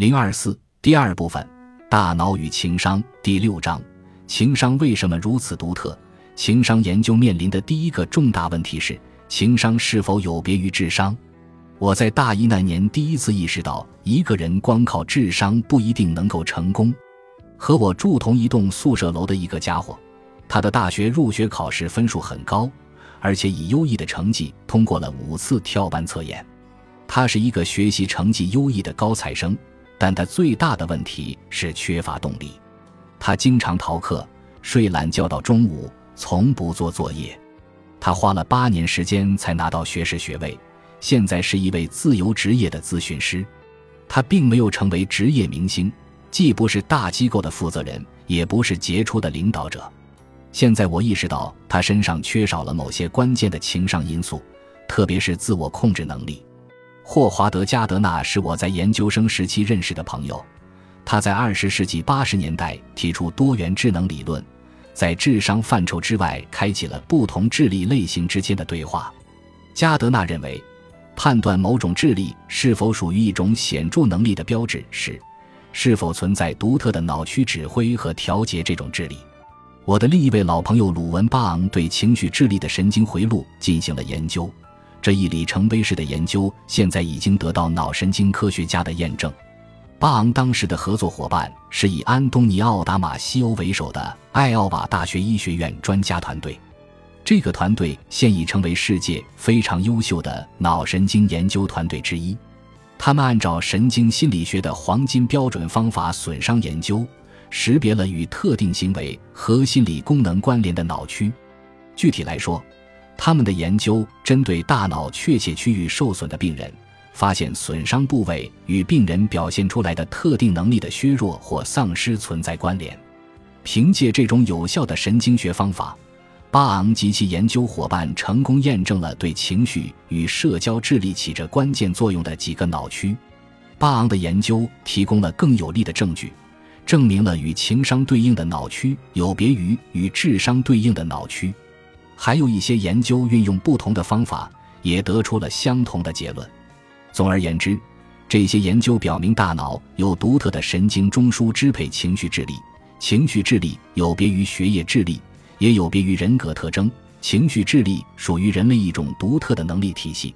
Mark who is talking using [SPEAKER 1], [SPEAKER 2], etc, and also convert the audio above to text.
[SPEAKER 1] 零二四第二部分：大脑与情商。第六章：情商为什么如此独特？情商研究面临的第一个重大问题是：情商是否有别于智商？我在大一那年第一次意识到，一个人光靠智商不一定能够成功。和我住同一栋宿舍楼的一个家伙，他的大学入学考试分数很高，而且以优异的成绩通过了五次跳班测验。他是一个学习成绩优异的高材生。但他最大的问题是缺乏动力，他经常逃课、睡懒觉到中午，从不做作业。他花了八年时间才拿到学士学位，现在是一位自由职业的咨询师。他并没有成为职业明星，既不是大机构的负责人，也不是杰出的领导者。现在我意识到他身上缺少了某些关键的情商因素，特别是自我控制能力。霍华德·加德纳是我在研究生时期认识的朋友，他在二十世纪八十年代提出多元智能理论，在智商范畴之外开启了不同智力类型之间的对话。加德纳认为，判断某种智力是否属于一种显著能力的标志是，是否存在独特的脑区指挥和调节这种智力。我的另一位老朋友鲁文·巴昂对情绪智力的神经回路进行了研究。这一里程碑式的研究现在已经得到脑神经科学家的验证。巴昂当时的合作伙伴是以安东尼奥·达马西欧为首的艾奥瓦大学医学院专家团队。这个团队现已成为世界非常优秀的脑神经研究团队之一。他们按照神经心理学的黄金标准方法损伤研究，识别了与特定行为和心理功能关联的脑区。具体来说，他们的研究针对大脑确切区域受损的病人，发现损伤部位与病人表现出来的特定能力的削弱或丧失存在关联。凭借这种有效的神经学方法，巴昂及其研究伙伴成功验证了对情绪与社交智力起着关键作用的几个脑区。巴昂的研究提供了更有力的证据，证明了与情商对应的脑区有别于与智商对应的脑区。还有一些研究运用不同的方法，也得出了相同的结论。总而言之，这些研究表明，大脑有独特的神经中枢支配情绪智力，情绪智力有别于学业智力，也有别于人格特征。情绪智力属于人类一种独特的能力体系，